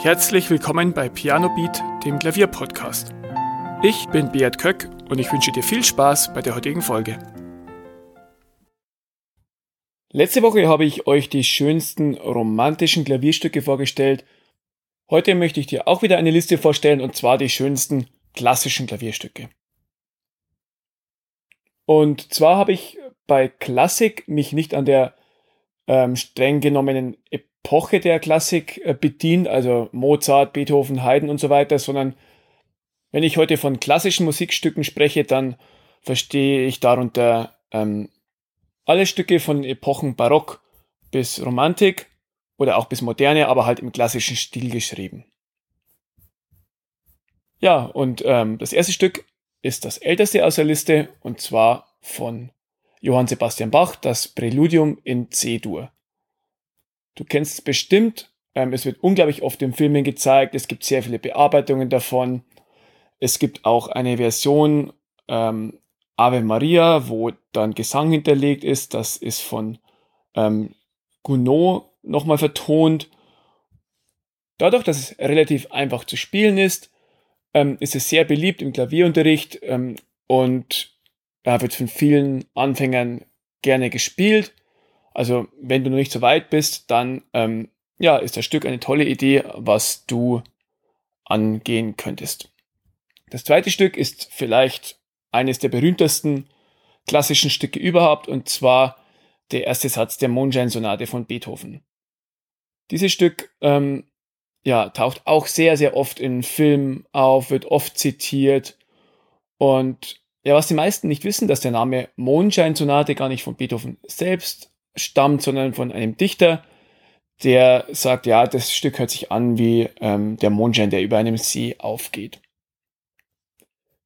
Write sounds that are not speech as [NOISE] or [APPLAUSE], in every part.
Herzlich willkommen bei Piano Beat, dem Klavierpodcast. Ich bin Beat Köck und ich wünsche dir viel Spaß bei der heutigen Folge. Letzte Woche habe ich euch die schönsten romantischen Klavierstücke vorgestellt. Heute möchte ich dir auch wieder eine Liste vorstellen und zwar die schönsten klassischen Klavierstücke. Und zwar habe ich bei Klassik mich nicht an der ähm, streng genommenen Epoche der Klassik äh, bedient, also Mozart, Beethoven, Haydn und so weiter, sondern wenn ich heute von klassischen Musikstücken spreche, dann verstehe ich darunter ähm, alle Stücke von Epochen Barock bis Romantik oder auch bis Moderne, aber halt im klassischen Stil geschrieben. Ja, und ähm, das erste Stück ist das älteste aus der Liste und zwar von Johann Sebastian Bach, das Präludium in C-Dur. Du kennst es bestimmt. Ähm, es wird unglaublich oft in Filmen gezeigt. Es gibt sehr viele Bearbeitungen davon. Es gibt auch eine Version ähm, Ave Maria, wo dann Gesang hinterlegt ist. Das ist von ähm, Gounod nochmal vertont. Dadurch, dass es relativ einfach zu spielen ist, ähm, ist es sehr beliebt im Klavierunterricht ähm, und ja, wird von vielen Anfängern gerne gespielt. Also wenn du noch nicht so weit bist, dann ähm, ja, ist das Stück eine tolle Idee, was du angehen könntest. Das zweite Stück ist vielleicht eines der berühmtesten klassischen Stücke überhaupt und zwar der erste Satz der Mondscheinsonate von Beethoven. Dieses Stück ähm, ja, taucht auch sehr, sehr oft in Filmen auf, wird oft zitiert und ja, was die meisten nicht wissen, dass der Name Mondscheinsonate gar nicht von Beethoven selbst stammt, sondern von einem Dichter, der sagt, ja, das Stück hört sich an wie ähm, der Mondschein, der über einem See aufgeht.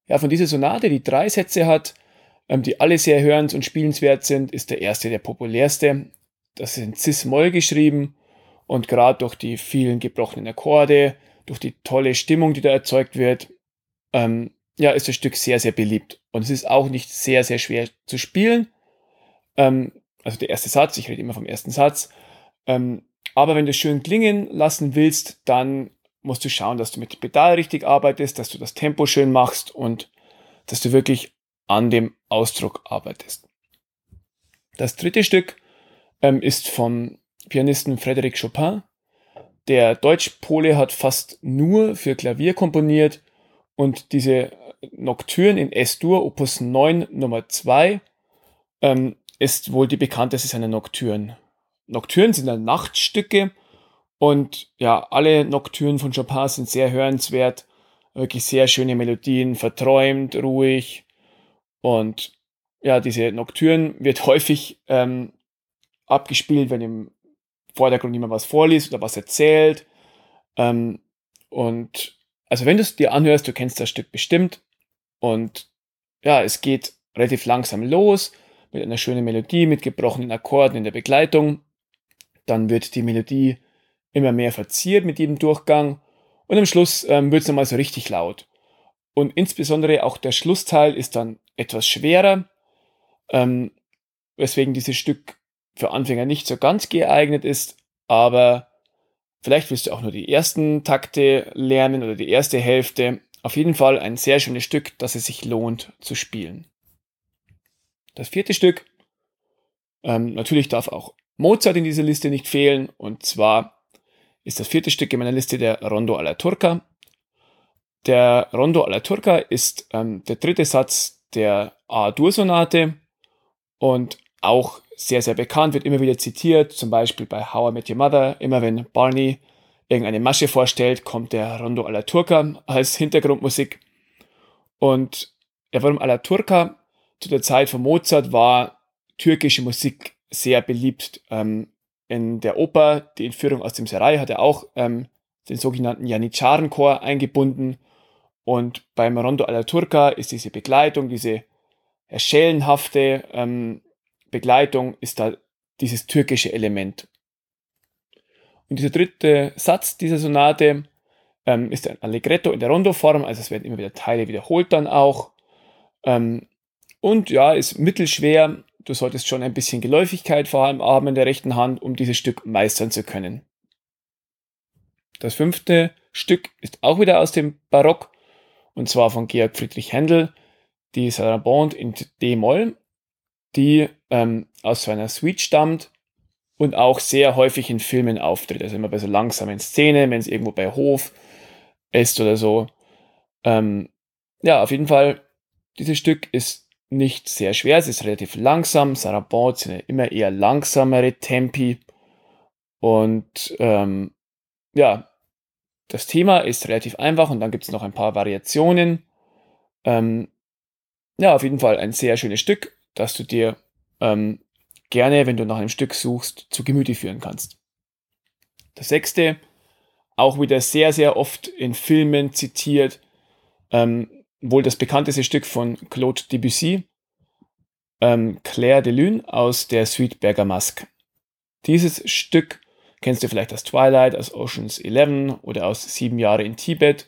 Ja, von dieser Sonate, die drei Sätze hat, ähm, die alle sehr hörens- und spielenswert sind, ist der erste der populärste. Das ist in Cis-Moll geschrieben und gerade durch die vielen gebrochenen Akkorde, durch die tolle Stimmung, die da erzeugt wird, ähm, ja, ist das Stück sehr, sehr beliebt. Und es ist auch nicht sehr, sehr schwer zu spielen. Ähm, also der erste Satz, ich rede immer vom ersten Satz. Ähm, aber wenn du schön klingen lassen willst, dann musst du schauen, dass du mit dem Pedal richtig arbeitest, dass du das Tempo schön machst und dass du wirklich an dem Ausdruck arbeitest. Das dritte Stück ähm, ist vom Pianisten Frédéric Chopin. Der Deutsch-Pole hat fast nur für Klavier komponiert und diese Nocturne in S-Dur, Opus 9 Nummer 2, ähm, ist wohl die bekannteste seiner Nocturnen. Nocturnen sind dann Nachtstücke und ja, alle Nocturnen von Chopin sind sehr hörenswert, wirklich sehr schöne Melodien, verträumt, ruhig und ja, diese Nocturne wird [LAUGHS] häufig ähm, abgespielt, wenn im Vordergrund jemand was vorliest oder was erzählt. Ähm, und also wenn du es dir anhörst, du kennst das Stück bestimmt und ja, es geht relativ langsam los mit einer schönen Melodie, mit gebrochenen Akkorden in der Begleitung. Dann wird die Melodie immer mehr verziert mit jedem Durchgang und am Schluss ähm, wird es nochmal so richtig laut. Und insbesondere auch der Schlussteil ist dann etwas schwerer, ähm, weswegen dieses Stück für Anfänger nicht so ganz geeignet ist, aber vielleicht willst du auch nur die ersten Takte lernen oder die erste Hälfte. Auf jeden Fall ein sehr schönes Stück, das es sich lohnt zu spielen. Das vierte Stück, ähm, natürlich darf auch Mozart in dieser Liste nicht fehlen, und zwar ist das vierte Stück in meiner Liste der Rondo alla Turca. Der Rondo alla Turca ist ähm, der dritte Satz der A-Dur-Sonate und auch sehr, sehr bekannt, wird immer wieder zitiert, zum Beispiel bei How I Met Your Mother. Immer wenn Barney irgendeine Masche vorstellt, kommt der Rondo alla Turca als Hintergrundmusik. Und ja, warum alla Turca? Zu der Zeit von Mozart war türkische Musik sehr beliebt. Ähm, in der Oper, die Entführung aus dem Serai, hat er auch ähm, den sogenannten Janitscharenchor eingebunden. Und beim Rondo alla Turca ist diese Begleitung, diese schellenhafte ähm, Begleitung, ist da dieses türkische Element. Und dieser dritte Satz dieser Sonate ähm, ist ein Allegretto in der Rondo-Form, also es werden immer wieder Teile wiederholt dann auch. Ähm, und ja, ist mittelschwer. Du solltest schon ein bisschen Geläufigkeit vor allem haben in der rechten Hand, um dieses Stück meistern zu können. das fünfte Stück ist auch wieder aus dem Barock und zwar von Georg Friedrich Händel, die Sarabande in D-Moll, die ähm, aus seiner Suite stammt und auch sehr häufig in Filmen auftritt. Also immer bei so langsamen Szenen, wenn es irgendwo bei Hof ist oder so. Ähm, ja, auf jeden Fall, dieses Stück ist nicht sehr schwer, es ist relativ langsam. Sarabande sind ja immer eher langsamere Tempi. Und ähm, ja, das Thema ist relativ einfach und dann gibt es noch ein paar Variationen. Ähm, ja, auf jeden Fall ein sehr schönes Stück, das du dir ähm, gerne, wenn du nach einem Stück suchst, zu Gemüte führen kannst. Das sechste, auch wieder sehr, sehr oft in Filmen zitiert, ähm, wohl das bekannteste Stück von Claude Debussy, ähm, Claire de Lune aus der Suite Bergamasque. Dieses Stück kennst du vielleicht aus Twilight, aus Oceans 11 oder aus Sieben Jahre in Tibet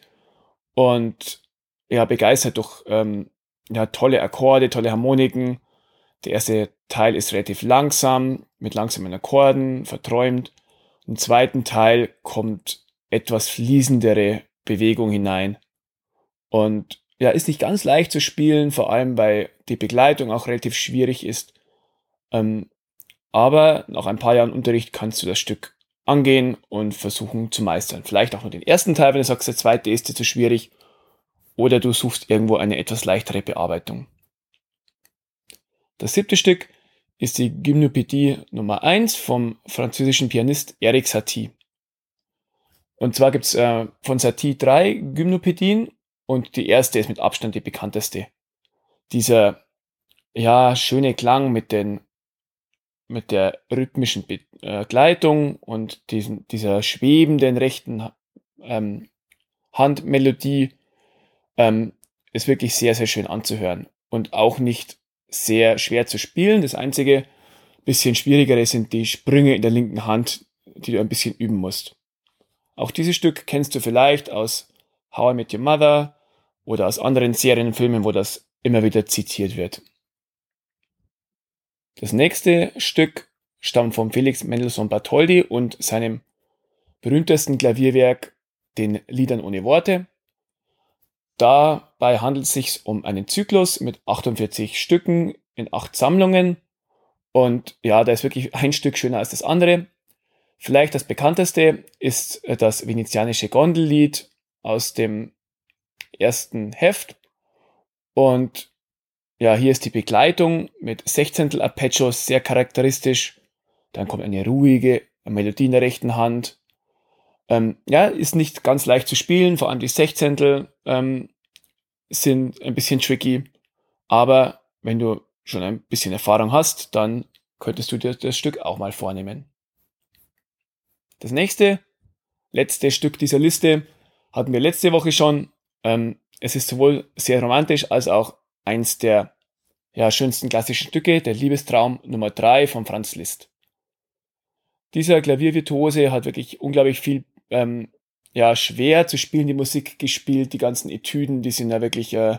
und ja, begeistert durch ähm, ja, tolle Akkorde, tolle Harmoniken. Der erste Teil ist relativ langsam, mit langsamen Akkorden, verträumt. Im zweiten Teil kommt etwas fließendere Bewegung hinein. Und ja, ist nicht ganz leicht zu spielen, vor allem weil die Begleitung auch relativ schwierig ist. Ähm, aber nach ein paar Jahren Unterricht kannst du das Stück angehen und versuchen zu meistern. Vielleicht auch nur den ersten Teil, wenn du sagst, der zweite ist dir zu schwierig. Oder du suchst irgendwo eine etwas leichtere Bearbeitung. Das siebte Stück ist die Gymnopädie Nummer 1 vom französischen Pianist Eric Satie. Und zwar gibt es äh, von Satie drei Gymnopädien und die erste ist mit Abstand die bekannteste. Dieser ja, schöne Klang mit, den, mit der rhythmischen Begleitung und diesen, dieser schwebenden rechten ähm, Handmelodie ähm, ist wirklich sehr, sehr schön anzuhören und auch nicht sehr schwer zu spielen. Das einzige bisschen schwierigere sind die Sprünge in der linken Hand, die du ein bisschen üben musst. Auch dieses Stück kennst du vielleicht aus How I Met Your Mother oder aus anderen Serienfilmen, wo das immer wieder zitiert wird. Das nächste Stück stammt von Felix Mendelssohn Bartholdy und seinem berühmtesten Klavierwerk, den Liedern ohne Worte. Dabei handelt es sich um einen Zyklus mit 48 Stücken in acht Sammlungen. Und ja, da ist wirklich ein Stück schöner als das andere. Vielleicht das bekannteste ist das venezianische Gondellied aus dem ersten Heft. Und ja, hier ist die Begleitung mit Sechzehntel Arpeggios sehr charakteristisch. Dann kommt eine ruhige Melodie in der rechten Hand. Ähm, ja, ist nicht ganz leicht zu spielen, vor allem die Sechzehntel ähm, sind ein bisschen tricky. Aber wenn du schon ein bisschen Erfahrung hast, dann könntest du dir das Stück auch mal vornehmen. Das nächste, letzte Stück dieser Liste hatten wir letzte Woche schon. Ähm, es ist sowohl sehr romantisch als auch eins der ja, schönsten klassischen Stücke, der Liebestraum Nummer 3 von Franz Liszt. Dieser Klaviervirtuose hat wirklich unglaublich viel ähm, ja, schwer zu spielen, die Musik gespielt, die ganzen Etüden, die sind ja wirklich äh,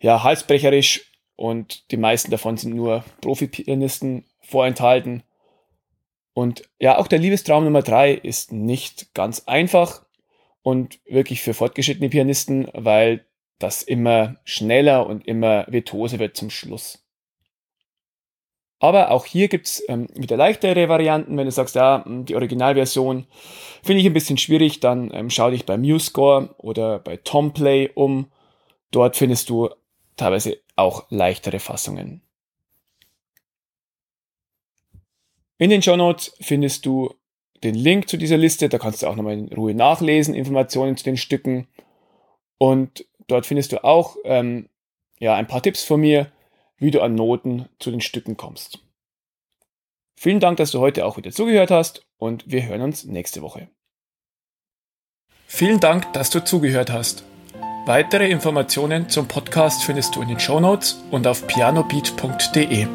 ja, halsbrecherisch und die meisten davon sind nur Profi-Pianisten vorenthalten. Und ja, auch der Liebestraum Nummer 3 ist nicht ganz einfach und wirklich für fortgeschrittene Pianisten, weil das immer schneller und immer virtuoser wird zum Schluss. Aber auch hier gibt's ähm, wieder leichtere Varianten. Wenn du sagst, ja, hm, die Originalversion finde ich ein bisschen schwierig, dann ähm, schau dich bei MuseScore oder bei Tomplay um. Dort findest du teilweise auch leichtere Fassungen. In den Show Notes findest du den Link zu dieser Liste. Da kannst du auch nochmal in Ruhe nachlesen, Informationen zu den Stücken. Und dort findest du auch ähm, ja, ein paar Tipps von mir, wie du an Noten zu den Stücken kommst. Vielen Dank, dass du heute auch wieder zugehört hast und wir hören uns nächste Woche. Vielen Dank, dass du zugehört hast. Weitere Informationen zum Podcast findest du in den Show Notes und auf pianobeat.de.